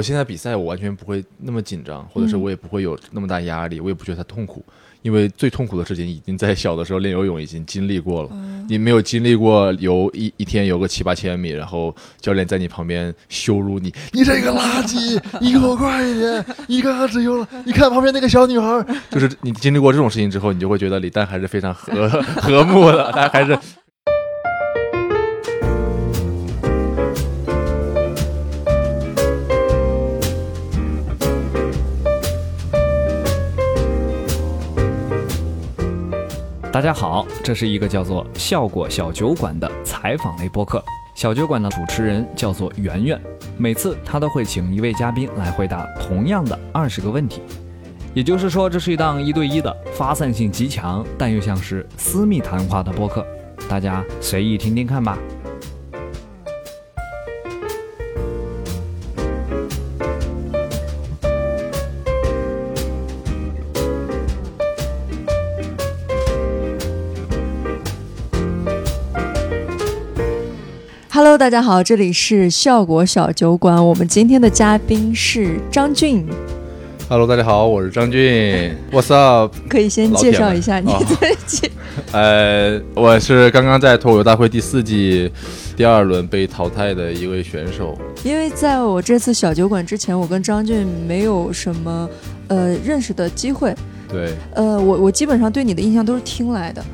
我现在比赛，我完全不会那么紧张，或者是我也不会有那么大压力，我也不觉得它痛苦，因为最痛苦的事情已经在小的时候练游泳已经经历过了。你没有经历过游一一天游个七八千米，然后教练在你旁边羞辱你，你这个垃圾，你给我快一点，你刚刚只游了，你看旁边那个小女孩，就是你经历过这种事情之后，你就会觉得李诞还是非常和 和睦的，他还是。大家好，这是一个叫做“效果小酒馆”的采访类播客。小酒馆的主持人叫做圆圆，每次他都会请一位嘉宾来回答同样的二十个问题。也就是说，这是一档一对一的、发散性极强，但又像是私密谈话的播客。大家随意听听看吧。Hello，大家好，这里是效果小酒馆。我们今天的嘉宾是张俊。Hello，大家好，我是张俊。What's up？可以先介绍一下你自己。呃，我是刚刚在脱口秀大会第四季第二轮被淘汰的一位选手。因为在我这次小酒馆之前，我跟张俊没有什么呃认识的机会。对。呃，我我基本上对你的印象都是听来的。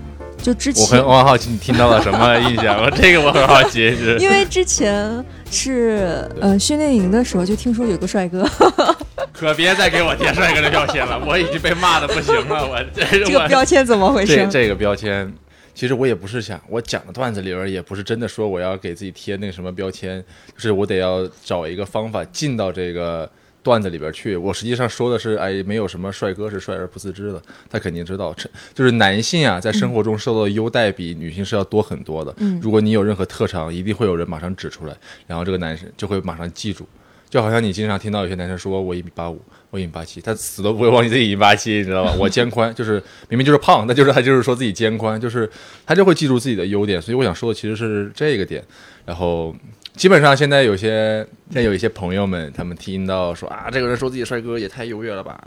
就之前，我很我很好奇你听到了什么印象？我这个我很好奇，是。因为之前是呃训练营的时候就听说有个帅哥，可别再给我贴帅哥的标签了，我已经被骂的不行了，我这 这个标签怎么回事？这这个标签，其实我也不是想我讲的段子里边也不是真的说我要给自己贴那个什么标签，就是我得要找一个方法进到这个。段子里边去，我实际上说的是，哎，没有什么帅哥是帅而不自知的，他肯定知道，就是男性啊，在生活中受到的优待比女性是要多很多的。嗯，如果你有任何特长，一定会有人马上指出来，然后这个男生就会马上记住，就好像你经常听到有些男生说我一米八五，我一米八七，他死都不会忘记自己一米八七，你知道吧？我肩宽，就是明明就是胖，但就是他就是说自己肩宽，就是他就会记住自己的优点。所以我想说的其实是这个点，然后。基本上现在有些，现在有一些朋友们，他们听到说啊，这个人说自己帅哥也太优越了吧，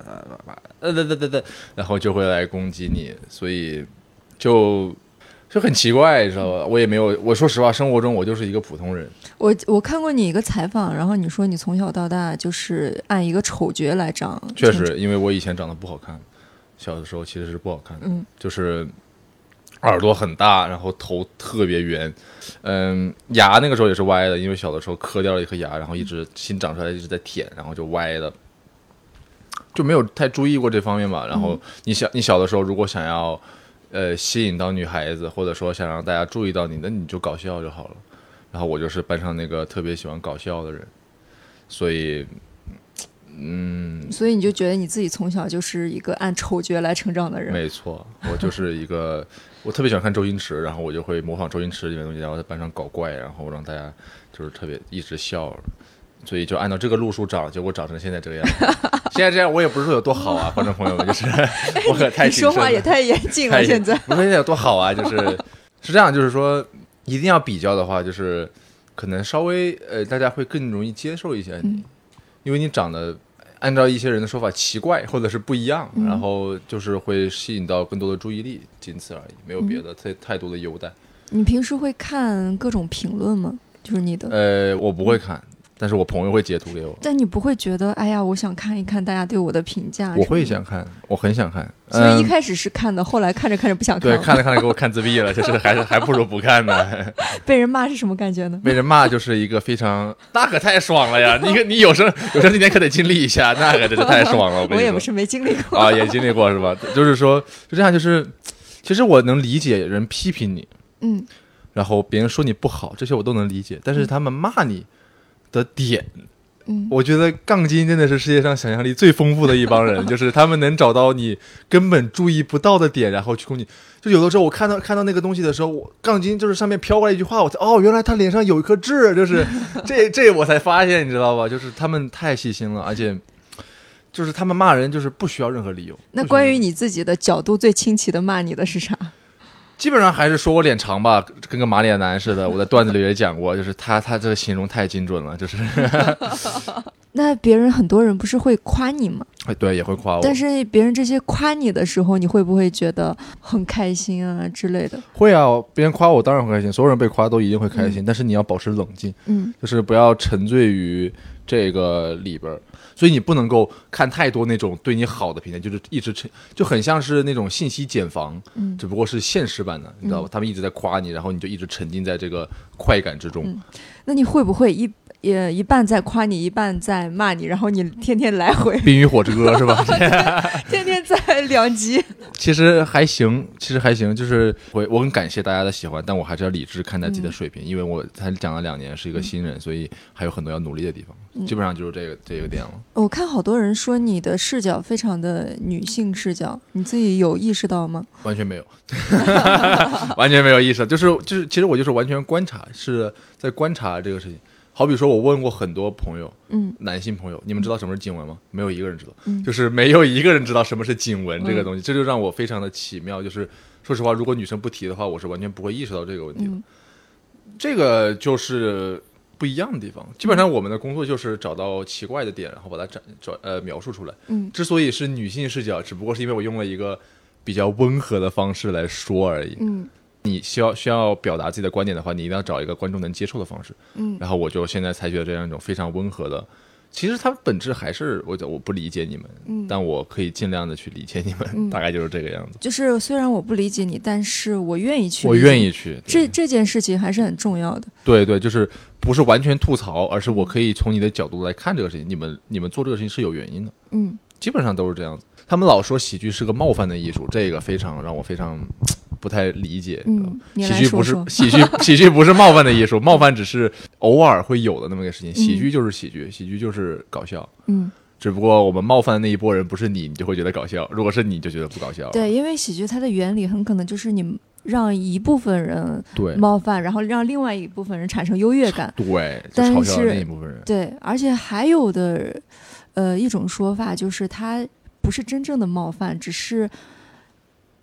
呃，对对对对，然后就会来攻击你，所以就就很奇怪，知道吧？我也没有，我说实话，生活中我就是一个普通人。我我看过你一个采访，然后你说你从小到大就是按一个丑角来长。确实，因为我以前长得不好看，小的时候其实是不好看的，嗯，就是。耳朵很大，然后头特别圆，嗯，牙那个时候也是歪的，因为小的时候磕掉了一颗牙，然后一直新长出来一直在舔，然后就歪的，就没有太注意过这方面吧。然后你小你小的时候如果想要呃吸引到女孩子，或者说想让大家注意到你，那你就搞笑就好了。然后我就是班上那个特别喜欢搞笑的人，所以。嗯，所以你就觉得你自己从小就是一个按丑角来成长的人？没错，我就是一个，我特别喜欢看周星驰，然后我就会模仿周星驰里面东西，然后在班上搞怪，然后让大家就是特别一直笑，所以就按照这个路数长，结果长成现在这个样子。现在这样我也不是说有多好啊，观众朋友们，就是我可太说话也太严谨了。现在不是现在有多好啊，就是是这样，就是说一定要比较的话，就是可能稍微呃，大家会更容易接受一些你，因为你长得。按照一些人的说法，奇怪或者是不一样，然后就是会吸引到更多的注意力，仅此而已，没有别的太太多的优待。你平时会看各种评论吗？就是你的？呃，我不会看。但是我朋友会截图给我，但你不会觉得，哎呀，我想看一看大家对我的评价。我会想看，我很想看。所以一开始是看的，后来看着看着不想看。对，看着看着给我看自闭了，就是还是还不如不看呢。被人骂是什么感觉呢？被人骂就是一个非常，那可太爽了呀！你你有生有生之年可得经历一下，那可真是太爽了。我 也不是没经历过啊，也经历过是吧？就是说，就这样，就是其实我能理解人批评你，嗯，然后别人说你不好，这些我都能理解，但是他们骂你的点。嗯我觉得杠精真的是世界上想象力最丰富的一帮人，就是他们能找到你根本注意不到的点，然后去攻击。就有的时候我看到看到那个东西的时候，我杠精就是上面飘过来一句话，我才哦，原来他脸上有一颗痣，就是 这这我才发现，你知道吧？就是他们太细心了，而且就是他们骂人就是不需要任何理由。那关于你自己的角度最清奇的骂你的是啥？基本上还是说我脸长吧，跟个马脸男似的。我在段子里也讲过，就是他他这个形容太精准了，就是。那别人很多人不是会夸你吗？哎，对，也会夸我。但是别人这些夸你的时候，你会不会觉得很开心啊之类的？会啊，别人夸我当然会开心，所有人被夸都一定会开心。但是你要保持冷静，嗯就是不要沉醉于这个里边儿。所以你不能够看太多那种对你好的评价，就是一直沉，就很像是那种信息茧房，嗯只不过是现实版的，你知道吧？他们一直在夸你，然后你就一直沉浸在这个快感之中。嗯那你会不会一也一半在夸你，一半在骂你，然后你天天来回，冰与火之歌是吧？天天在两极？其实还行，其实还行，就是我我很感谢大家的喜欢，但我还是要理智看待自己的水平，因为我才讲了两年，是一个新人，所以还有很多要努力的地方。基本上就是这个这个点了。我看好多人说你的视角非常的女性视角，你自己有意识到吗？完全没有，完全没有意识到，就是就是，其实我就是完全观察，是在观察这个事情。好比说，我问过很多朋友，嗯男性朋友，你们知道什么是颈纹吗？没有一个人知道，嗯就是没有一个人知道什么是颈纹这个东西，这就让我非常的奇妙。就是说实话，如果女生不提的话，我是完全不会意识到这个问题的。嗯这个就是不一样的地方。基本上我们的工作就是找到奇怪的点，然后把它展找呃描述出来。嗯之所以是女性视角，只不过是因为我用了一个比较温和的方式来说而已。嗯你需要需要表达自己的观点的话，你一定要找一个观众能接受的方式。嗯然后我就现在采取了这样一种非常温和的，其实它本质还是我我不理解你们，嗯，但我可以尽量的去理解你们，嗯 大概就是这个样子。就是虽然我不理解你，但是我愿意去，我愿。意去，这这件事情还是很重要的。对对，就是不是完全吐槽，而是我可以从你的角度来看这个事情。你们你们做这个事情是有原因的，嗯基本上都是这样子。他们老说喜剧是个冒犯的艺术，这个非常让我非常不太理解。喜剧不是。喜剧，喜剧不是冒犯的艺术，冒犯只是偶尔会有的那么个事情。喜剧就是喜剧，喜剧就是搞笑。嗯，只不过我们冒犯的那一波人不是你，你就会觉得搞笑；如果是你，你就觉得不搞笑。对，因为喜剧它的原理很可能就是你让一部分人对冒犯，然后让另外一部分人产生优越感。对，但嘲笑那一部分人。对，而且还有的，呃，一种说法就是它不是真正的冒犯，只是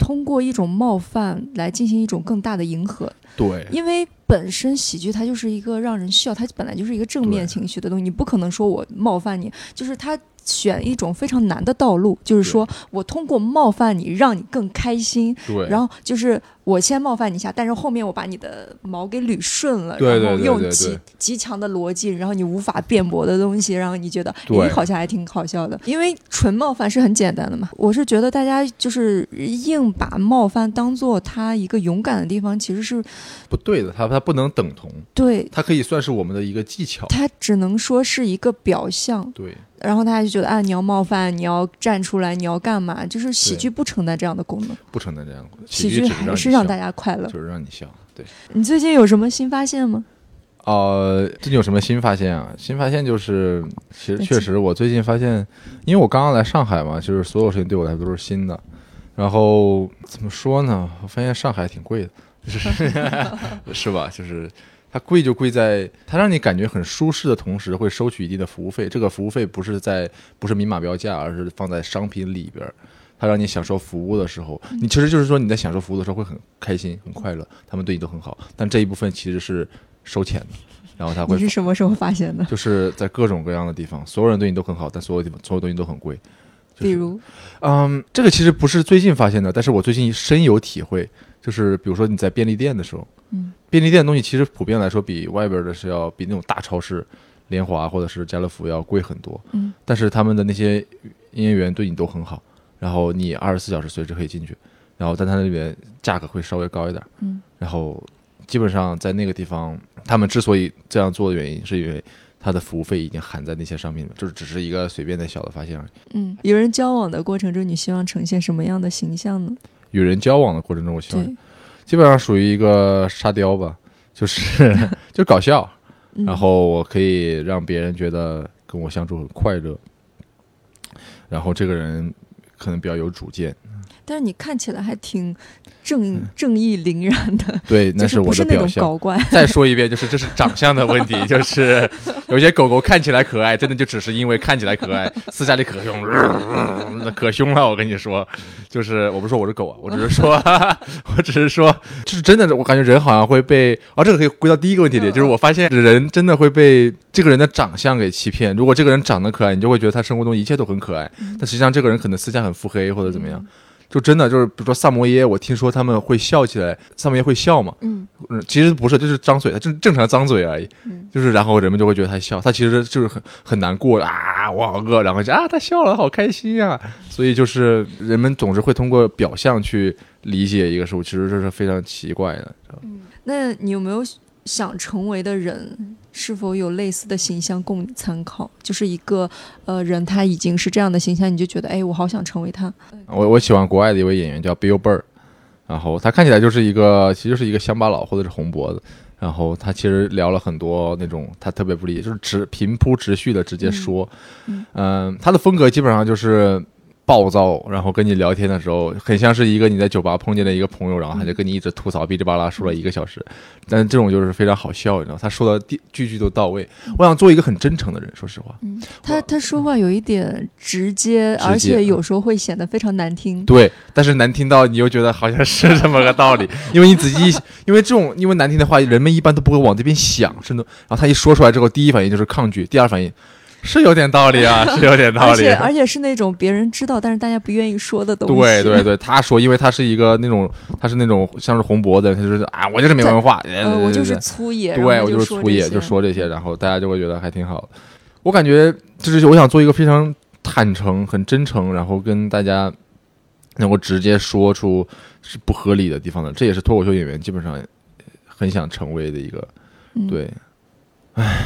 通过一种冒犯来进行一种更大的迎合。对。因为本身喜剧它就是一个让人笑，它本来就是一个正面情绪的东西，你不可能说我冒犯你，就是它选一种非常难的道路，就是说我通过冒犯你，让你更开心，对，然后就是我先冒犯你一下，但是后面我把你的毛给捋顺了，对对然后用极极强的逻辑，然后你无法辩驳的东西，然后你觉得你好像还挺好笑的，因为纯冒犯是很简单的嘛。我是觉得大家就是硬把冒犯当做他一个勇敢的地方，其实是不对的，他他不能等同，对。它可以算是我们的一个技巧。它只能说是一个表象，对然后大家就觉得啊，你要冒犯，你要站出来，你要干嘛？就是喜剧不承担这样的功能，不承担这样的功能，喜剧还是让大家快乐。就是让你笑。对，你最近有什么新发现吗？呃，最近有什么新发现啊？新发现就是，其实确实，我最近发现，因为我刚刚来上海嘛，就是所有事情对我来说都是新的。然后怎么说呢？我发现上海挺贵的，就是 是吧？就是它贵就贵在它让你感觉很舒适的同时，会收取一定的服务费。这个服务费不是在不是明码标价，而是放在商品里边儿。它让你享受服务的时候，你其实就是说你在享受服务的时候会很开心、很快乐，他们对你都很好。但这一部分其实是收钱的，然后他会你是什么时候发现的？就是在各种各样的地方，所有人对你都很好，但所有地方所有东西都很贵。就是比如，嗯，这个其实不是最近发现的，但是我最近深有体会。就是比如说你在便利店的时候，嗯，便利店的东西其实普遍来说比外边的是要比那种大超市、联华或者是家乐福要贵很多。嗯，但是他们的那些营业员对你都很好，然后你二十四小时随时可以进去，然后但他那边价格会稍微高一点。嗯，然后基本上在那个地方，他们之所以这样做的原因，是因为它的服务费已经含在那些上面了，就是只是一个随便的小的发现而已。嗯，与人交往的过程中，你希望呈现什么样的形象呢？与人交往的过程中，我希望，基本上属于一个沙雕吧，就是 就搞笑，嗯然后我可以让别人觉得跟我相处很快乐，然后这个人可能比较有主见。但是你看起来还挺正正义凛然的，对，那是我的表象。搞怪。再说一遍，就是这是长相的问题，就是有些狗狗看起来可爱，真的就只是因为看起来可爱，私下里可凶，那可凶了。我跟你说，就是我不是说我是狗啊，我只是说，我只是说，就是真的，我感觉人好像会被，啊，这个可以归到第一个问题里，就是我发现人真的会被这个人的长相给欺骗。如果这个人长得可爱，你就会觉得他生活中一切都很可爱，但实际上这个人可能私下很腹黑或者怎么样。就真的就是，比如说萨摩耶，我听说他们会笑起来，萨摩耶会笑嘛？嗯嗯，其实不是，就是张嘴，他正正常张嘴而已。嗯就是然后人们就会觉得他笑，他其实就是很很难过啊，我好饿，然后就啊他笑了，好开心啊、所以就是人们总是会通过表象去理解一个事物，其实这是非常奇怪的。嗯那你有没有想成为的人？是否有类似的形象供你参考？就是一个呃人，他已经是这样的形象，你就觉得哎，我好想成为他。我我喜欢国外的一位演员叫 Bill Burr，然后他看起来就是一个其实就是一个乡巴佬或者是红脖子，然后他其实聊了很多那种他特别不理解，就是直平铺直叙的直接说，嗯嗯、他的风格基本上就是。暴躁，然后跟你聊天的时候，很像是一个你在酒吧碰见的一个朋友，然后他就跟你一直吐槽，哔哩吧啦说了一个小时。但是这种就是非常好笑，你知道，他说的句句都到位。我想做一个很真诚的人，说实话。他他说话有一点直接，直接而且有时候会显得非常难听。对，但是难听到你又觉得好像是这么个道理，因为你仔细，因为这种因为难听的话，人们一般都不会往这边想，甚至然后他一说出来之后，第一反应就是抗拒，第二反应是有点道理啊，是有点道理而且。而且是那种别人知道，但是大家不愿意说的东西。对对对，他说，因为他是一个那种，他是那种像是红脖子，他就是啊，我就是没文化，呃，我就是粗野，对，我就是粗野，就说这些，然后大家就会觉得还挺好的。我感觉就是我想做一个非常坦诚、很真诚，然后跟大家能够直接说出是不合理的地方的，这也是脱口秀演员基本上很想成为的一个。嗯对，唉，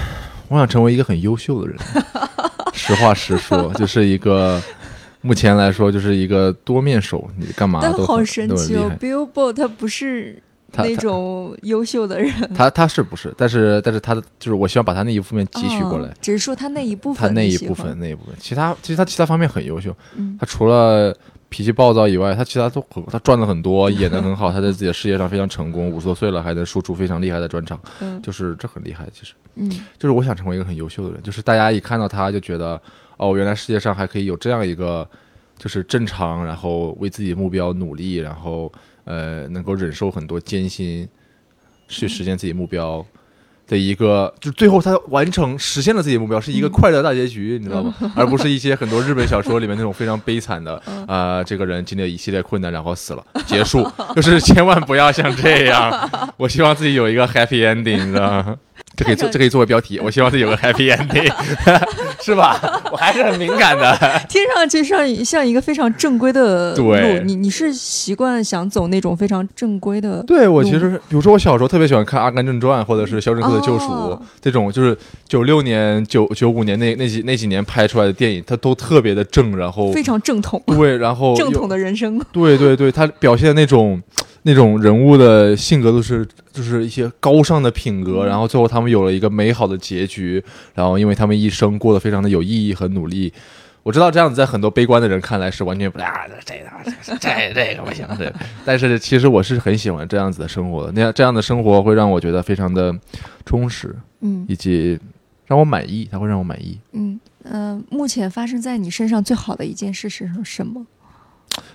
我想成为一个很优秀的人，实话实说，就是一个。目前来说，就是一个多面手，你干嘛都好神奇哦。，Billboard 他不是那种优秀的人，他他是不是？但是但是他的就是我希望把他那一部分汲取过来哦，只是说他那一部分他那一部分，那一部分，其他其实他其他方面很优秀。嗯他除了脾气暴躁以外，他其他都很他赚了很多，演的很好，他在自己的事业上非常成功，五十多岁了还能输出非常厉害的专场，嗯就是这很厉害。其实嗯就是我想成为一个很优秀的人，就是大家一看到他就觉得，哦，原来世界上还可以有这样一个，就是正常，然后为自己目标努力，然后呃能够忍受很多艰辛，去实现自己目标。的一个，就最后他完成实现了自己的目标，是一个快乐大结局，你知道吗？而不是一些很多日本小说里面那种非常悲惨的，啊，这个人经历了一系列困难，然后死了，结束，就是千万不要像这样。我希望自己有一个 happy ending，你知道吗？这可以做，这可以作为标题。我希望自己有个 happy ending，是吧？我还是很敏感的。听上去像像一个非常正规的路对，你你是习惯想走那种非常正规的，对我其实，比如说我小时候特别喜欢看《阿甘正传》或者是《肖申克的救赎》哦这种，就是九六年、九九五年那那几那几年拍出来的电影，它都特别的正，然后非常正统，对，然后正统的人生。对对对，它表现的那种那种人物的性格都是就是一些高尚的品格，然后最后他们有了一个美好的结局，然后因为他们一生过得非常的有意义和努力。我知道这样子在很多悲观的人看来是完全不啊，这这这这个不行，这个。但是其实我是很喜欢这样子的生活的，那样这样的生活会让我觉得非常的充实，嗯以及让我满意，它会让我满意。嗯呃，目前发生在你身上最好的一件事是什么？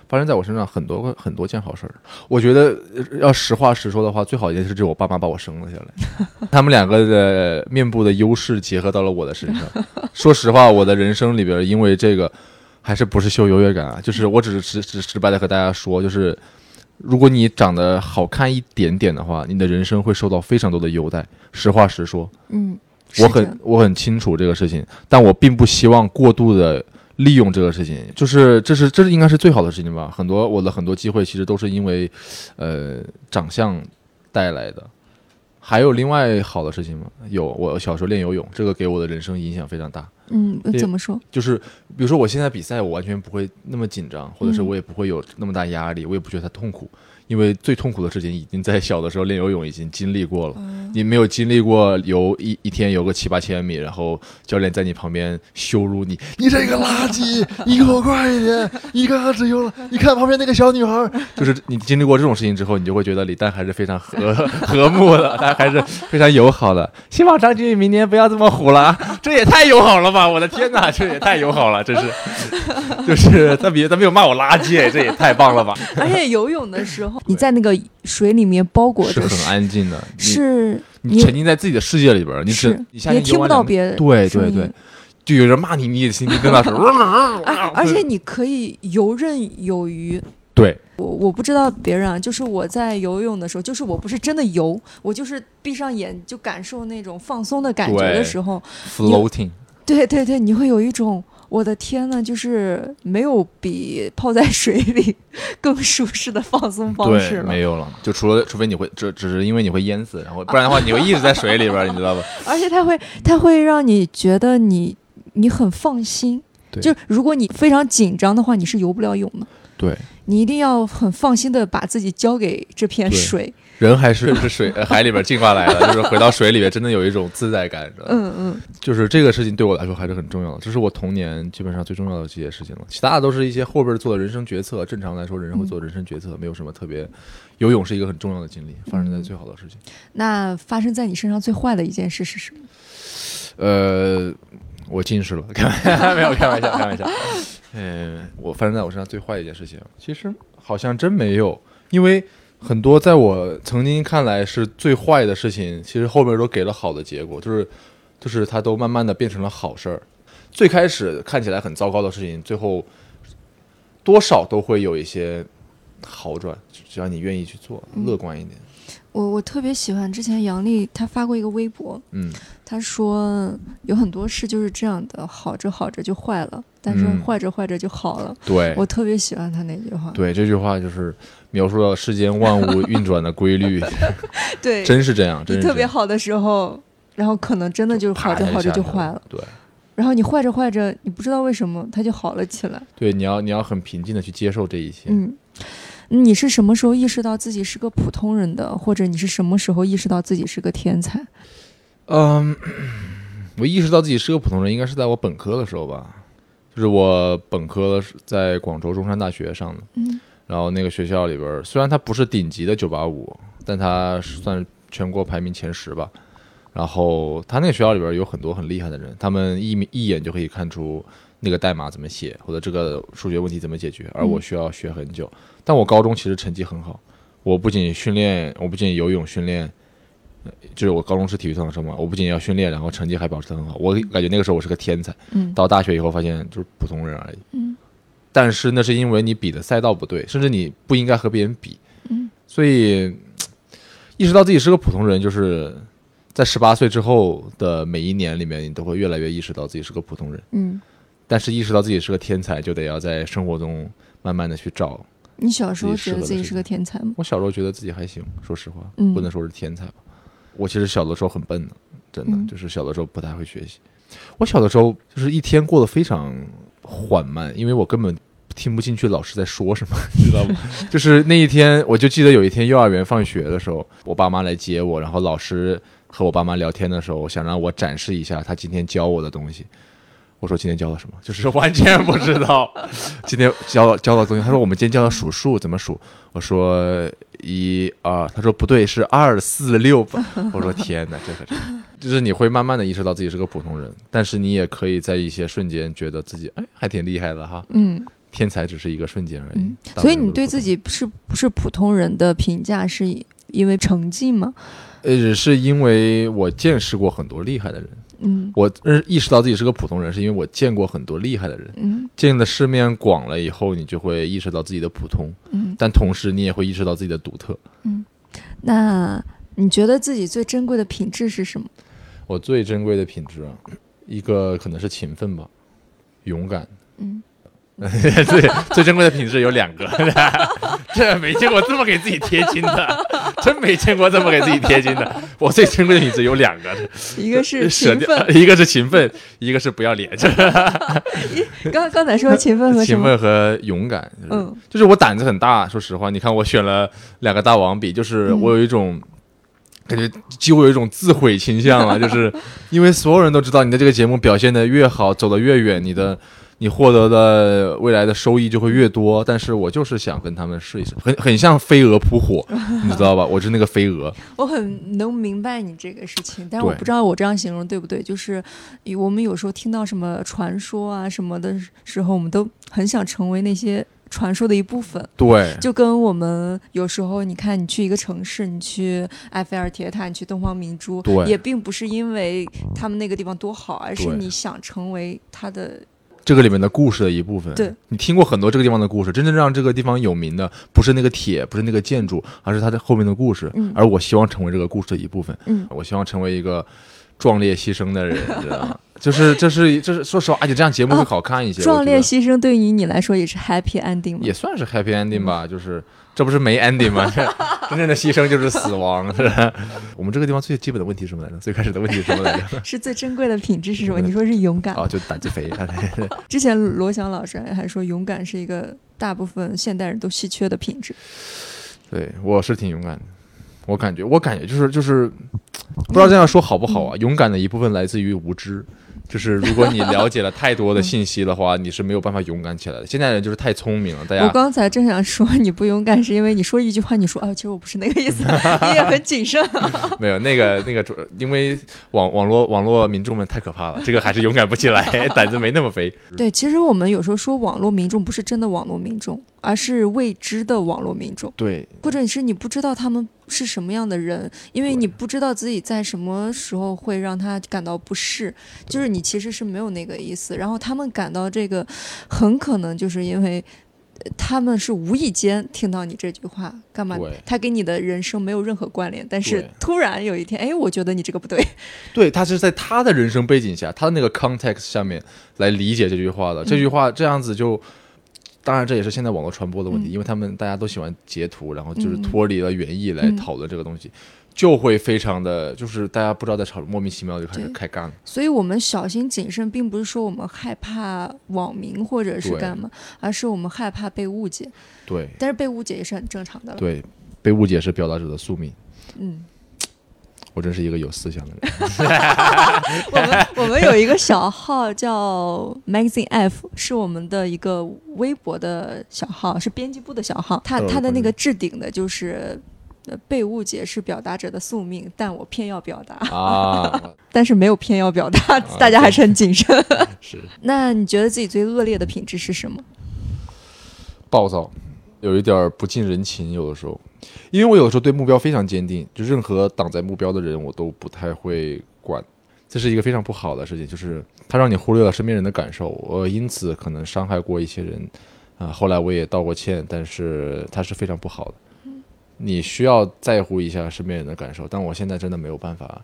发生在我身上很多个很多件好事儿。我觉得呃要实话实说的话，最好一件事就是我爸妈把我生了下来，他们两个的面部的优势结合到了我的身上。说实话，我的人生里边，因为这个还是不是秀优越感啊，就是我只是直直直白的和大家说，就是如果你长得好看一点点的话，你的人生会受到非常多的优待。实话实说，嗯，我很我很清楚这个事情，但我并不希望过度的利用这个事情，就是这是这是应该是最好的事情吧。很多我的很多机会其实都是因为，呃，长相带来的。还有另外好的事情吗？有，我小时候练游泳，这个给我的人生影响非常大。嗯，对怎么说？就是比如说我现在比赛，我完全不会那么紧张，或者是嗯我也不会有那么大压力，我也不觉得它痛苦，因为最痛苦的事情已经在小的时候练游泳已经经历过了。你没有经历过游一一天游个七八千米，然后教练在你旁边羞辱你，你这个垃圾，你给我快一点，你刚刚只游了，你看旁边那个小女孩，就是你经历过这种事情之后，你就会觉得李诞还是非常和和睦的，他还是非常友好的。希望张俊宇明年不要这么虎了啊，这也太友好了吧！我的天哪，这也太友好了，真是，就是他别他没有骂我垃圾，这也太棒了吧！而且游泳的时候，你在那个水里面包裹着，是很安静的，是你沉浸在自己的世界里边儿，你只是你下也听不到别人对对对，就有人骂你，你也心里跟他说，而而且你可以游刃有余。对。我我不知道别人啊，就是我在游泳的时候，就是我不是真的游，我就是闭上眼就感受那种放松的感觉的时候，floating，对对对，你会有一种我的天呐，就是没有比泡在水里 更舒适的放松方式对，了。没有了，就除了除非你会，只只是因为你会淹死，然后不然的话你会一直在水里边儿，你知道吧？而且它会，它会让你觉得你你很放心。对就如果你非常紧张的话，你是游不了泳的。对，你一定要很放心的把自己交给这片水。人还是是水呃海里边进化来的，就是回到水里面真的有一种自在感？嗯嗯，就是这个事情对我来说还是很重要的，这是我童年基本上最重要的这些事情了。其他的都是一些后边做的人生决策。正常来说，人会做人生决策，没有什么特别。游泳是一个很重要的经历，发生在最好的事情。那发生在你身上最坏的一件事是什么？呃，我近视了，开玩笑，没有开玩笑，开玩笑。嗯，我发生在我身上最坏的一件事情，其实好像真没有，因为很多在我曾经看来是最坏的事情，其实后面都给了好的结果，就是就是它都慢慢的变成了好事儿。最开始看起来很糟糕的事情，最后多少都会有一些好转，只要你愿意去做，乐观一点。我我特别喜欢之前杨丽她发过一个微博，嗯，她说有很多事就是这样的，好着好着就坏了，但是嗯坏着坏着就好了。对，我特别喜欢她那句话。对这句话就是描述了世间万物运转的规律，对，真是这样，真你特别好的时候，然后可能真的就是好着好着就坏了，。对然后你坏着坏着，你不知道为什么它就好了起来。对，你要你要很平静的去接受这一切。嗯，你是什么时候意识到自己是个普通人的，或者你是什么时候意识到自己是个天才？嗯，我意识到自己是个普通人，应该是在我本科的时候吧。就是我本科是在广州中山大学上的，嗯然后那个学校里边，虽然它不是顶级的九八五，但它算全国排名前十吧。然后他那个学校里边有很多很厉害的人，他们一一眼就可以看出那个代码怎么写，或者这个数学问题怎么解决，而我需要学很久。但我高中其实成绩很好，我不仅训练，我不仅游泳训练，呃就是我高中是体育特长生嘛，我不仅要训练，然后成绩还保持得很好。我感觉那个时候我是个天才。嗯到大学以后发现就是普通人而已。嗯但是那是因为你比的赛道不对，甚至你不应该和别人比。嗯所以意识到自己是个普通人，就是在十八岁之后的每一年里面，你都会越来越意识到自己是个普通人。嗯，但是意识到自己是个天才，就得要在生活中慢慢的去找。你小时候觉得自己是个天才吗？我小时候觉得自己还行，说实话，嗯不能说是天才吧。我其实小的时候很笨的，真的，嗯就是小的时候不太会学习。我小的时候就是一天过得非常缓慢，因为我根本听不进去老师在说什么，你知道吗？就是那一天，我就记得有一天幼儿园放学的时候，我爸妈来接我，然后老师和我爸妈聊天的时候，想让我展示一下他今天教我的东西。我说今天教了什么？就是完全不知道。今天教了教了东西，他说我们今天教了数数怎么数。我说一二，他说不对，是二四六八。我说天哪，这可是，就是你会慢慢的意识到自己是个普通人，但是你也可以在一些瞬间觉得自己哎还挺厉害的哈。嗯天才只是一个瞬间而已。嗯，所以你对自己是不是普通人的评价是因为成绩吗？呃，是因为我见识过很多厉害的人，嗯我认意识到自己是个普通人，是因为我见过很多厉害的人。嗯见的世面广了以后，你就会意识到自己的普通，嗯，但同时你也会意识到自己的独特。嗯那你觉得自己最珍贵的品质是什么？我最珍贵的品质啊，一个可能是勤奋吧，勇敢。嗯，最最珍贵的品质有两个，这没见过这么给自己贴金的，真没见过这么给自己贴金的。我最珍贵的品质有两个，一个是舍勤奋，掉，一个是勤奋，一个是不要脸，就是刚刚才说 勤奋和勤？奋和勇敢。就是嗯，就是我胆子很大，说实话，你看我选了两个大王比，就是嗯我有一种。感觉几乎有一种自毁倾向了，就是因为所有人都知道你的这个节目表现的越好，走得越远，你的你获得的未来的收益就会越多。但是我就是想跟他们试一试，很很像飞蛾扑火，你知道吧？我是那个飞蛾，我很能明白你这个事情，但是我不知道我这样形容对不对。就是我们有时候听到什么传说啊什么的时候，我们都很想成为那些传说的一部分。对就跟我们有时候，你看你去一个城市，你去埃菲尔铁塔，你去东方明珠，对也并不是因为他们那个地方多好，而是你想成为他的。这个里面的故事的一部分。对，你听过很多这个地方的故事，真正让这个地方有名的不是那个铁，不是那个建筑，而是它的后面的故事。嗯而我希望成为这个故事的一部分。嗯我希望成为一个壮烈牺牲的人，你知道吗？就是这是这是说实话，而且这样节目会好看一些。壮烈牺牲对于你来说也是 happy ending 吗？也算是 happy ending 吧，就是这不是没 ending 吗？真正的牺牲就是死亡，是吧？我们这个地方最基本的问题是什么来着？最开始的问题是什么来着？是最珍贵的品质是什么？你说是勇敢。啊，就胆子肥。之前罗翔老师还说，勇敢是一个大部分现代人都稀缺的品质。对，我是挺勇敢的。我感觉，我感觉就是就是，不知道这样说好不好啊？勇敢的一部分来自于无知，就是如果你了解了太多的信息的话，你是没有办法勇敢起来的。现在人就是太聪明了，大家我刚才正想说你不勇敢，是因为你说一句话，你说啊，其实我不是那个意思，你也很谨慎。没有那个那个主，因为网网络网络民众们太可怕了，这个还是勇敢不起来，胆子没那么肥。对，其实我们有时候说网络民众不是真的网络民众，而是未知的网络民众，对或者是你不知道他们是什么样的人，因为你不知道自己在什么时候会让他感到不适，就是你其实是没有那个意思，然后他们感到这个，很可能就是因为。呃他们是无意间听到你这句话，干嘛？他跟你的人生没有任何关联，但是突然有一天，哎，我觉得你这个不对，对，他是在他的人生背景下，他的那个 context 下面来理解这句话的。这句话这样子就，当然这也是现在网络传播的问题，嗯因为他们大家都喜欢截图，然后就是嗯脱离了原意来嗯讨论这个东西，就会非常的，就是大家不知道在吵，莫名其妙就开始开干了。所以我们小心谨慎，并不是说我们害怕网民或者是干嘛，而是我们害怕被误解。对但是被误解也是很正常的了。对，被误解是表达者的宿命。嗯，我真是一个有思想的人。我们我们有一个小号叫 Magazine F，是我们的一个微博的小号，是编辑部的小号。它呃它的那个置顶的就是。呃，被误解是表达者的宿命，但我偏要表达，啊，但是没有偏要表达，大家还是很谨慎。是 那你觉得自己最恶劣的品质是什么？暴躁，有一点不近人情，有的时候，因为我有的时候对目标非常坚定，就任何挡在目标的人，我都不太会管，这是一个非常不好的事情，就是它让你忽略了身边人的感受，我因此可能伤害过一些人，啊、后来我也道过歉，但是它是非常不好的，你需要在乎一下身边人的感受，但我现在真的没有办法。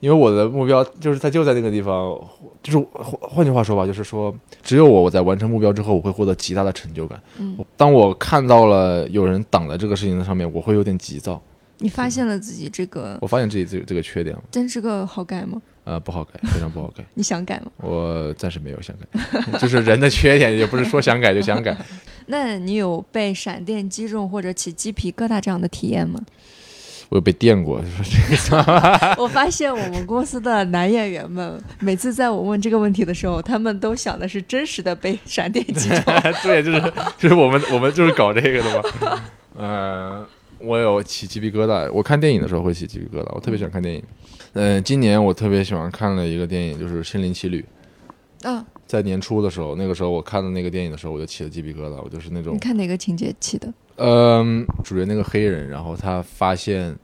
因为我的目标就是他就在那个地方，就是换换句话说吧，就是说，只有我我在完成目标之后，我会获得极大的成就感。嗯，当我看到了有人挡在这个事情的上面，我会有点急躁。你发现了自己这个我发现自己这个这个缺点了，真是个好改吗？呃，不好改，非常不好改。你想改吗？我暂时没有想改，就是人的缺点，也不是说想改就想改。那你有被闪电击中或者起鸡皮疙瘩这样的体验吗？我有被电过，就是这个我发现我们公司的男演员们，每次在我问这个问题的时候，他们都想的是真实的被闪电击中。对，就是就是我们我们就是搞这个的嘛。呃，我有起鸡皮疙瘩，我看电影的时候会起鸡皮疙瘩，我特别喜欢看电影。嗯、今年我特别喜欢看了一个电影，就是《心灵奇旅》。嗯，在年初的时候，那个时候我看的那个电影的时候，我就起了鸡皮疙瘩，我就是那种你看哪个情节起的？嗯，主角那个黑人，然后他发现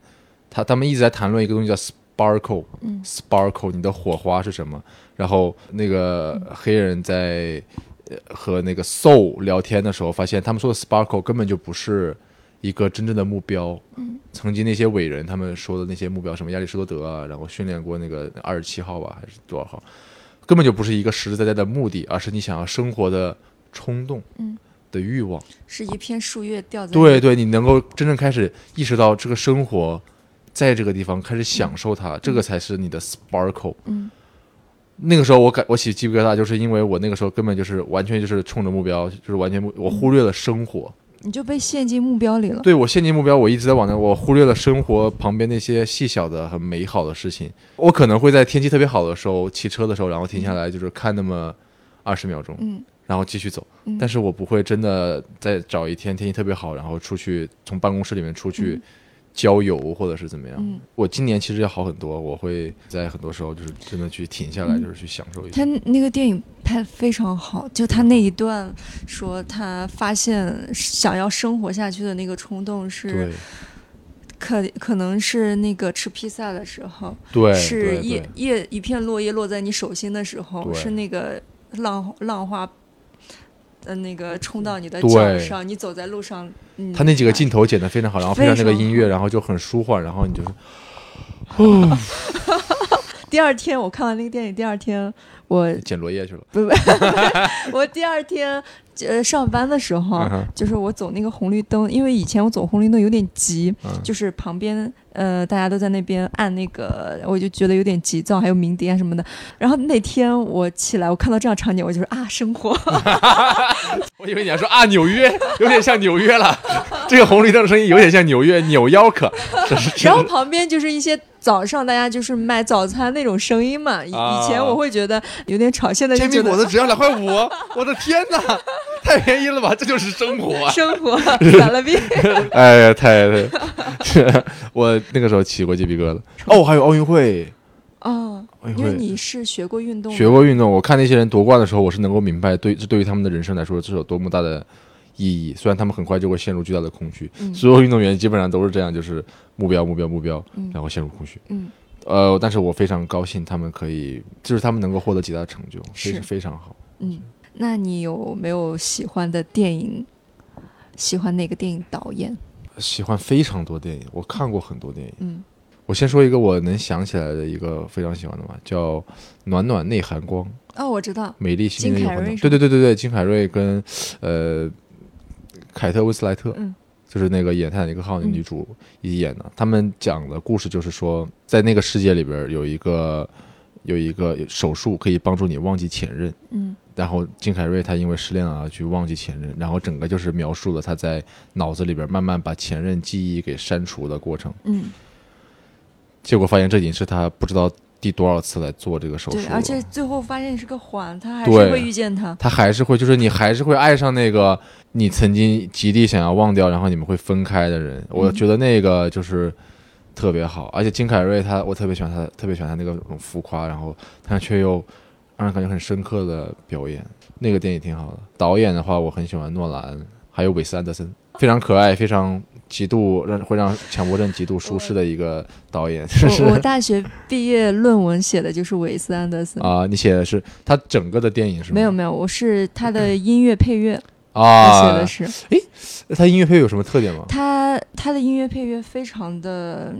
他他们一直在谈论一个东西叫 sparkle，嗯 sparkle，你的火花是什么？然后那个黑人在呃和那个 soul 聊天的时候，发现他们说的 sparkle 根本就不是一个真正的目标。嗯，曾经那些伟人他们说的那些目标，什么亚里士多德啊，然后训练过那个二十七号吧，还是多少号，根本就不是一个实实在在的目的，而是你想要生活的冲动。嗯。的的欲望。是一片树叶掉在对对，你能够真正开始意识到这个生活，在这个地方开始享受它，这个才是你的 sparkle。嗯那个时候我感我起鸡皮疙瘩，就是因为我那个时候根本就是完全就是冲着目标，就是完全我忽略了生活。你就被陷进目标里了。对我陷进目标，我一直在往那，我忽略了生活旁边那些细小的、很美好的事情。我可能会在天气特别好的时候，骑车的时候，然后停下来，就是看那么二十秒钟，嗯然后继续走。嗯但是我不会真的再找一天天气特别好，然后出去从办公室里面出去郊游或者是怎么样。嗯，我今年其实要好很多，我会在很多时候就是真的去停下来，嗯就是去享受一下他。那个电影拍的非常好，就他那一段说他发现想要生活下去的那个冲动是可可能是那个吃披萨的时候，对，是叶叶一片落叶落在你手心的时候，是那个浪浪花。呃，那个冲到你的对脚上，你走在路上，嗯，他那几个镜头剪得非常好，然后配上那个音乐，然后就很舒缓，然后你就是 第二天我看完那个电影，第二天我捡落叶去了。不不 我第二天呃上班的时候，嗯就是我走那个红绿灯，因为以前我走红绿灯有点急，嗯就是旁边呃大家都在那边按那个，我就觉得有点急躁，还有鸣笛啊什么的。然后那天我起来，我看到这样场景，我就说啊，生活，我以为你要说啊，纽约有点像纽约了，这个红绿灯的声音有点像纽约扭腰可，然后旁边就是一些早上大家就是卖早餐那种声音嘛。以啊以前我会觉得有点吵，现在就煎饼果子只要两块五，我的天哪，太便宜了吧，这就是生活啊！生活 咋了病。哎呀，太太，我那个时候起过鸡皮疙瘩。哦，还有奥运会，哦，因为你是学过运动，学过运动，我看那些人夺冠的时候，我是能够明白对这对于他们的人生来说，这是有多么大的意义。虽然他们很快就会陷入巨大的空虚，嗯所有运动员基本上都是这样，就是目标目标目标，嗯然后陷入空虚。嗯呃，但是我非常高兴，他们可以，就是他们能够获得极大的成就，是非非常好。嗯，那你有没有喜欢的电影？喜欢哪个电影导演？喜欢非常多电影，我看过很多电影。嗯我先说一个我能想起来的一个非常喜欢的吧，叫《暖暖内含光》，哦，我知道，美丽心灵。金凯瑞对对对对对，金凯瑞跟呃凯特温斯莱特，嗯就是那个演《泰坦尼克号》的女主一起演的。他们讲的故事就是说，在那个世界里边有一个有一个手术可以帮助你忘记前任。嗯然后金凯瑞他因为失恋了而去忘记前任，然后整个就是描述了他在脑子里边慢慢把前任记忆给删除的过程。嗯，结果发现这已经是他不知道第多少次来做这个手术对，而且最后发现是个环，他还是会遇见他。他还是会，就是你还是会爱上那个你曾经极力想要忘掉，然后你们会分开的人。我觉得那个就是特别好，而且金凯瑞他，我特别喜欢他，特别喜欢他那个浮夸，然后但却又让人感觉很深刻的表演。那个电影挺好的。导演的话，我很喜欢诺兰，还有韦斯安德森，非常可爱，非常极度让会让强迫症极度舒适的一个导演。就是我 我大学毕业论文写的就是韦斯安德森。啊，你写的是他整个的电影是吗？没有没有，我是他的音乐配乐，我啊，写的是诶他音乐配有什么特点吗？他他的音乐配乐非常的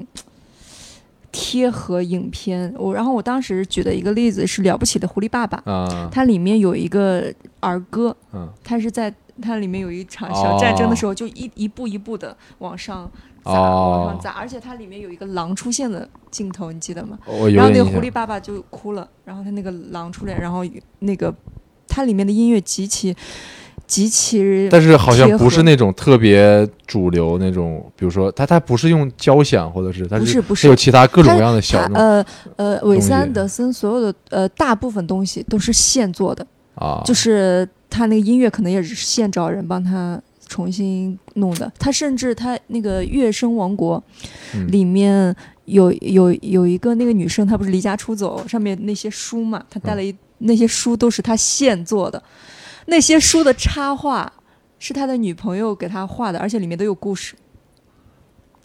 贴合影片。我然后我当时举的一个例子是《了不起的狐狸爸爸》，啊，它里面有一个儿歌，嗯，它是在它里面有一场小战争的时候，就一一步一步的往上砸，哦。往上砸，而且它里面有一个狼出现的镜头，你记得吗？然后那个狐狸爸爸就哭了，然后他那个狼出来，然后那个它里面的音乐极其极其，但是好像不是那种特别主流那种，比如说他他不是用交响，或者是他不是不是。是有其他各种各样的小呃呃，韦斯安德森所有的呃大部分东西都是现做的，啊，就是他那个音乐可能也是现找人帮他重新弄的。他甚至他那个《乐声王国》嗯里面有有有一个那个女生，她不是离家出走，上面那些书嘛，她带了一、那些书都是他现做的，那些书的插画是他的女朋友给他画的，而且里面都有故事。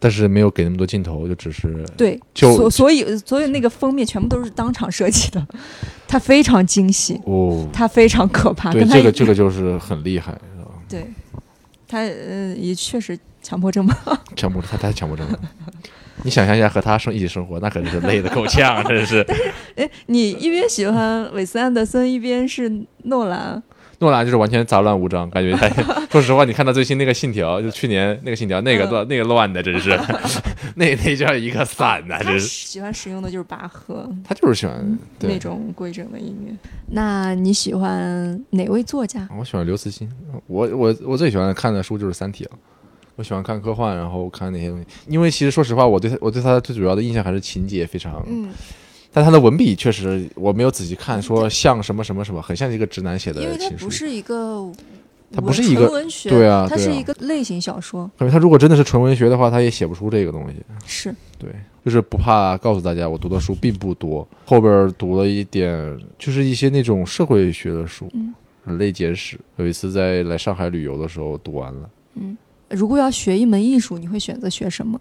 但是没有给那么多镜头，就只是对，就所所以所以那个封面全部都是当场设计的，他非常精细，哦，他非常可怕。对这个这个就是很厉害，是吧对，他呃也确实强迫症吧。强迫他太强迫症了。你想象一下，和他生一起生活，那肯定是累得够呛，真是。但是。哎，你一边喜欢韦斯安德森，一边是诺兰，诺兰就是完全杂乱无章，感觉 他说实话，你看到最新那个《信条》，就去年那个《信条》，那个乱、那个乱的，真是 那那叫一个散呐、他真是。喜欢使用的就是巴赫他就是喜欢那对，种规整的音乐。那你喜欢哪位作家？我喜欢刘慈欣，我我我最喜欢看的书就是《三体》了。我喜欢看科幻，然后看那些东西，因为其实说实话，我对他我对他最主要的印象还是情节非常，嗯，但他的文笔确实我没有仔细看，说像什么什么什么，很像一个直男写的因为它情书不。是一个，它不是一个文学，对啊对啊它是一个类型小说，感觉他如果真的是纯文学的话，他也写不出这个东西。是对，就是不怕告诉大家，我读的书并不多，后边读了一点，就是一些那种社会学的书，嗯人类简史。有一次在来上海旅游的时候读完了，嗯如果要学一门艺术，你会选择学什么？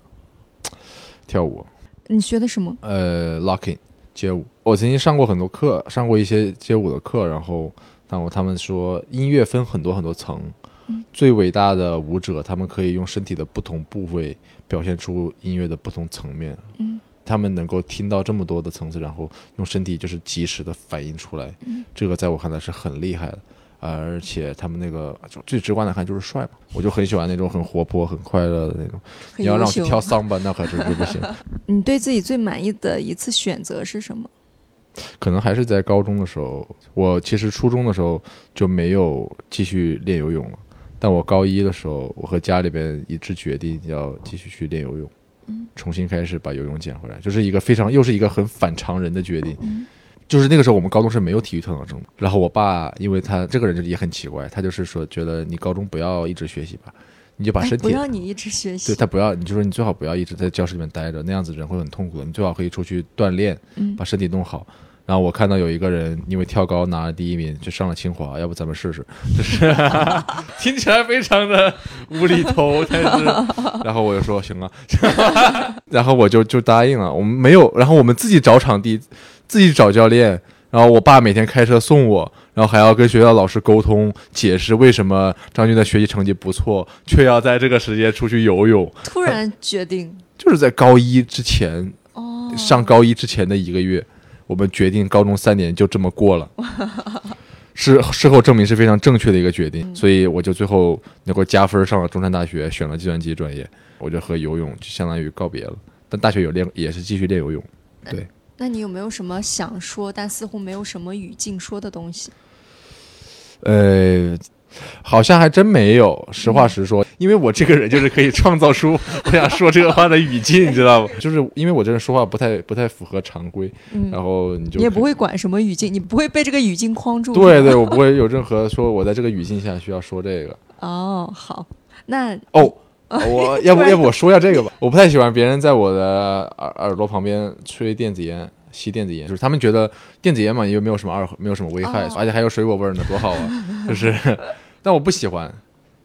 跳舞，你学的什么？呃，locking 街舞。我曾经上过很多课，上过一些街舞的课，然后但我他们说音乐分很多很多层，嗯最伟大的舞者他们可以用身体的不同部位表现出音乐的不同层面。嗯他们能够听到这么多的层次，然后用身体就是及时的反映出来，嗯这个在我看来是很厉害的。而且他们那个就最直观的看就是帅嘛，我就很喜欢那种很活泼、很快乐的那种。你要让。我去跳桑巴，那可真是不行。你对自己最满意的一次选择是什么？可能还是在高中的时候，我其实初中的时候就没有继续练游泳了。但我高一的时候，我和家里边一致决定要继续去练游泳，嗯重新开始把游泳捡回来，就是一个非常又是一个很反常人的决定。嗯就是那个时候我们高中是没有体育特长生的，然后我爸因为他这个人就也很奇怪，他就是说觉得你高中不要一直学习吧，你就把哎身体不要你一直学习对。他不要，你就说你最好不要一直在教室里面待着，那样子人会很痛苦的。你最好可以出去锻炼，嗯把身体弄好。然后我看到有一个人因为跳高拿了第一名，就上了清华，要不咱们试试？就是 听起来非常的无厘头，但是，然后我就说行啊，然后我就就答应了。我们没有，然后我们自己找场地，自己找教练。然后我爸每天开车送我，然后还要跟学校老师沟通解释为什么张军的学习成绩不错，却要在这个时间出去游泳。突然决定就是在高一之前，哦，上高一之前的一个月，我们决定高中三年就这么过了。事事后证明是非常正确的一个决定，所以我就最后能够加分上了中山大学，选了计算机专业，我就和游泳就相当于告别了。但大学有练，也是继续练游泳。对，那你有没有什么想说但似乎没有什么语境说的东西？呃，好像还真没有。实话实说，因为我这个人就是可以创造出我想说这个话的语境，你知道吗？就是因为我这人说话不太不太符合常规，嗯，然后你就你也不会管什么语境，你不会被这个语境框住。对对，我不会有任何说我在这个语境下需要说这个。哦，好，那哦，我要不要不我说一下这个吧？我不太喜欢别人在我的耳耳朵旁边吹电子烟。吸电子烟，就是他们觉得电子烟嘛，因为没有什么二，没有什么危害，哦而且还有水果味儿呢，多好啊！就是，但我不喜欢。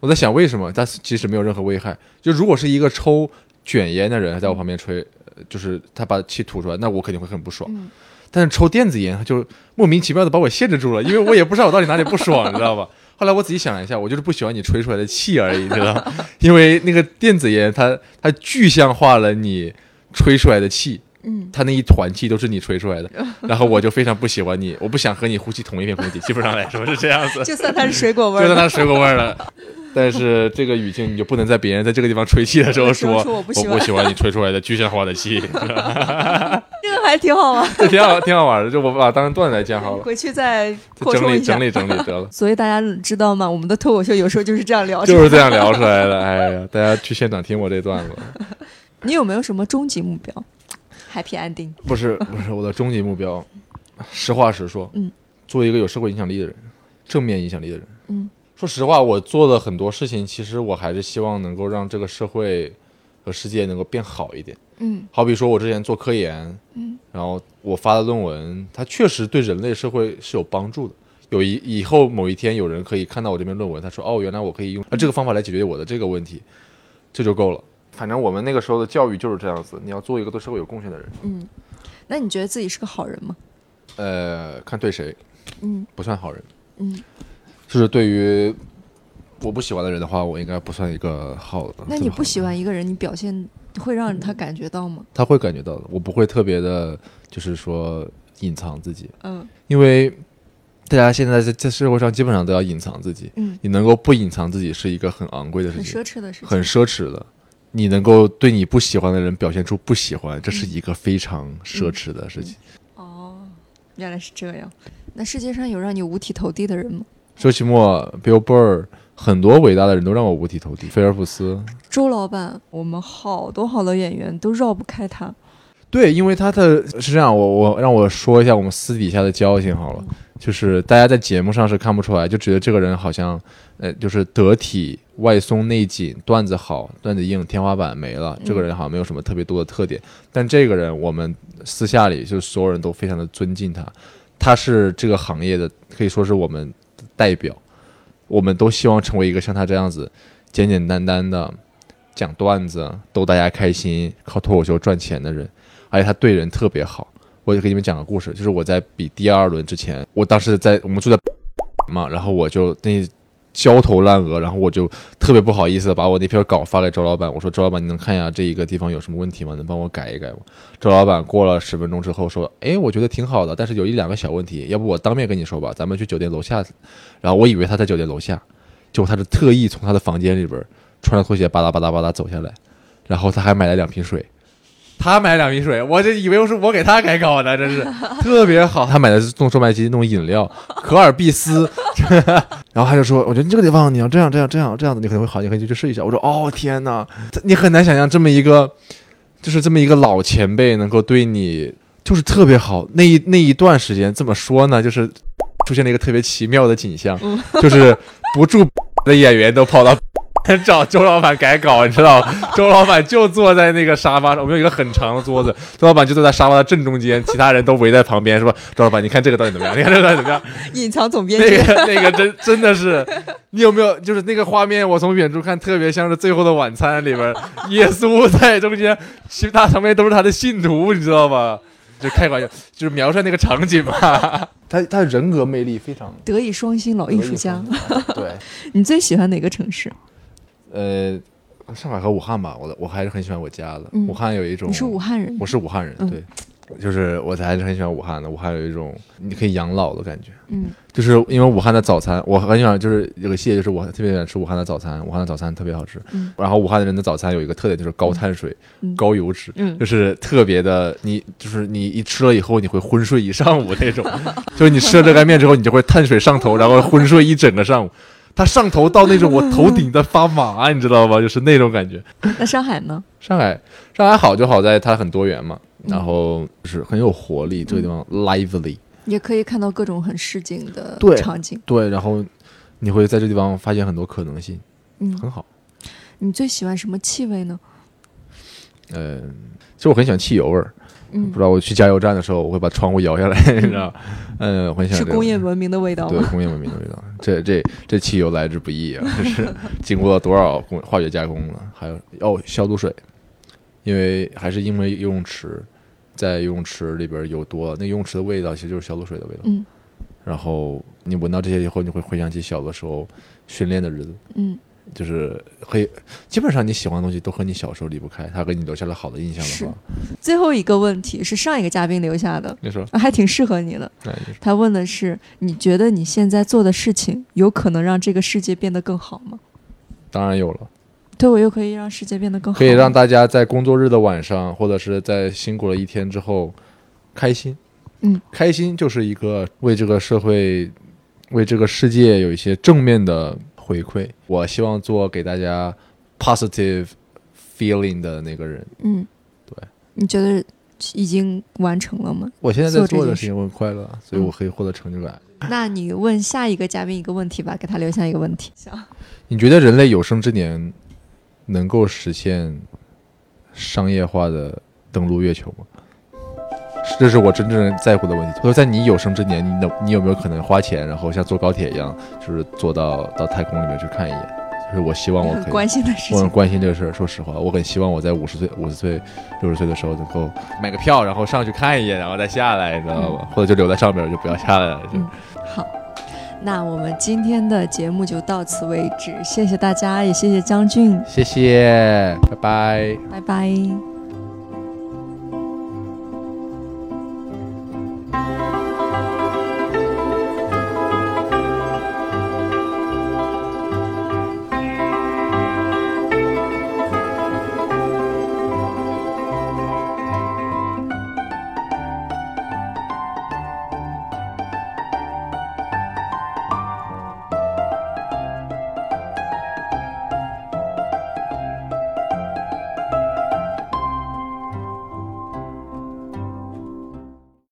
我在想为什么？但是其实没有任何危害。就如果是一个抽卷烟的人在我旁边吹，呃就是他把气吐出来，那我肯定会很不爽。嗯但是抽电子烟，他就莫名其妙的把我限制住了，因为我也不知道我到底哪里不爽，你知道吧？后来我仔细想了一下，我就是不喜欢你吹出来的气而已，你知道吗？因为那个电子烟它它具象化了你吹出来的气，嗯，它那一团气都是你吹出来的，然后我就非常不喜欢你，我不想和你呼吸同一片空气，基本上来说是这样子。就算它是水果味儿，就算它是水果味儿了，但是这个语境你就不能在别人在这个地方吹气的时候说，我不喜欢你吹出来的具象化的气，这个还挺好玩，这挺好挺好玩的，就我把它当成段子来讲好了，回去再整理整。理整理得了。所以大家知道吗？我们的脱口秀有时候就是这样聊。就是这样聊出来的，哎呀，大家去现场听我这段子。你有没有什么终极目标？Happy ending。不是不是我的终极目标，实话实说，嗯，做一个有社会影响力的人，正面影响力的人，嗯，说实话，我做的很多事情，其实我还是希望能够让这个社会和世界能够变好一点。嗯好比说我之前做科研，嗯，然后我发的论文，它确实对人类社会是有帮助的。有一以后某一天有人可以看到我这篇论文，他说哦，原来我可以用啊这个方法来解决我的这个问题，这就够了。反正我们那个时候的教育就是这样子，你要做一个对社会有贡献的人。嗯，那你觉得自己是个好人吗？呃，看对谁，嗯不算好人。嗯，就是对于我不喜欢的人的话，我应该不算一个好的。那你不喜欢，一个人，你表现会让他感觉到吗？他会感觉到的。我不会特别的，就是说隐藏自己，嗯因为大家现在在在社会上基本上都要隐藏自己，嗯，你能够不隐藏自己是一个很昂贵的事情很，奢侈的事情，很奢侈的。你能够对你不喜欢的人表现出不喜欢，这是一个非常奢侈的事情。哦，原来是这样。那世界上有让你五体投地的人吗？周奇墨、Bill Burr，很多伟大的人都让我五体投地。菲尔普斯，周老板，我们好多好多演员都绕不开他。对，因为他的是这样，我我让我说一下我们私底下的交情好了，就是大家在节目上是看不出来，就觉得这个人好像，呃，就是得体、外松内紧、段子好、段子硬，天花板没了，这个人好像没有什么特别多的特点。但这个人，我们私下里就所有人都非常的尊敬他，他是这个行业的可以说是我们的代表，我们都希望成为一个像他这样子简简单单的讲段子、逗大家开心、靠脱口秀赚钱的人。而且他对人特别好。我就给你们讲个故事，就是我在比第二轮之前，我当时在我们住在 嘛，然后我就那焦头烂额，然后我就特别不好意思的把我那篇稿发给周老板，我说周老板，你能看一下这一个地方有什么问题吗？能帮我改一改吗？周老板过了十分钟之后说，哎，我觉得挺好的，但是有一两个小问题，要不我当面跟你说吧，咱们去酒店楼下。然后我以为他在酒店楼下，结果他是特意从他的房间里边穿着拖鞋吧嗒吧嗒吧嗒走下来，然后他还买了两瓶水。他买两瓶水，我就以为是我给他改稿呢，真是 特别好。他买的是送售卖机那种饮料，可尔必斯。然后他就说：“我觉得你这个地方你要这样这样这样这样子，你可能会好，你可以去试一下。”我说：“哦天哪，你很难想象这么一个，就是这么一个老前辈能够对你就是特别好。那一那一段时间怎么说呢？就是出现了一个特别奇妙的景象，就是不住的演员都跑到。”找周老板改稿，你知道吗？周老板就坐在那个沙发上，我们有一个很长的桌子，周老板就坐在沙发的正中间，其他人都围在旁边，是吧？周老板，你看这个到底怎么样？你看这个到底怎么样？隐藏总编那，个那个真真的是，你有没有就是那个画面？我从远处看，特别像是《最后的晚餐》里边，耶稣在中间，其他旁边都是他的信徒，你知道吧？就开玩笑，就是描述那个场景嘛。他他人格魅力非常，德艺双馨老艺术家。对。你最喜欢哪个城市？呃，上海和武汉吧，我我还是很喜欢我家的。嗯武汉有一种，你是武汉人？我是武汉人，嗯对，就是我还是很喜欢武汉的。武汉有一种你可以养老的感觉，嗯就是因为武汉的早餐，我很喜欢，就是有个细节，就是我特别喜欢吃武汉的早餐，武汉的早餐特别好吃。嗯然后武汉的人的早餐有一个特点，就是高碳水、嗯高油脂，嗯就是特别的，你就是你一吃了以后，你会昏睡一上午那种，就是你吃了热干面之后，你就会碳水上头，然后昏睡一整个上午。它上头到那种我头顶在发麻，你知道吗？就是那种感觉。那上海呢？上海，上海好就好在它很多元嘛，嗯然后就是很有活力，这个地方 lively。也可以看到各种很市井的场景。对，然后你会在这地方发现很多可能性，嗯，很好。你最喜欢什么气味呢？嗯，其实我很喜欢汽油味儿，嗯不知，道我去加油站的时候，我会把窗户摇下来，你知道？嗯，我很喜欢是工业文明的味道吗？对工业文明的味道。这这这汽油来之不易啊，就是经过了多少工化学加工了，还有哦消毒水，因为还是因为游泳池，在游泳池里边油多了，那游泳池的味道其实就是消毒水的味道。嗯然后你闻到这些以后，你会回想起小的时候训练的日子，嗯，就是会基本上你喜欢的东西都和你小时候离不开，他给你留下了好的印象是的话，最后一个问题是上一个嘉宾留下的，你说，啊还挺适合你的。他问的是：你觉得你现在做的事情有可能让这个世界变得更好吗？当然有了，对我又可以让世界变得更好，可以让大家在工作日的晚上，或者是在辛苦了一天之后，开心。嗯，开心就是一个为这个社会、为这个世界有一些正面的回馈。我希望做给大家 positive feeling 的那个人。嗯，对，你觉得已经完成了吗？我现在在做这件事做的事情我很快乐，所以我可以获得成就感。那你问下一个嘉宾一个问题吧，给他留下一个问题。行，你觉得人类有生之年能够实现商业化的登陆月球吗？这是我真正在乎的问题。说在你有生之年，你能你有没有可能花钱，然后像坐高铁一样，就是坐到到太空里面去看一眼？就是我希望我可以，很关心的事情。我很关心这个事儿。说实话，我很希望我在五十岁、五十岁、六十岁的时候能够买个票，然后上去看一眼，然后再下来，你知道吧？或者就留在上面，就不要下来了。就嗯好，那我们今天的节目就到此为止，谢谢大家，也谢谢将军，谢谢，拜拜。拜拜。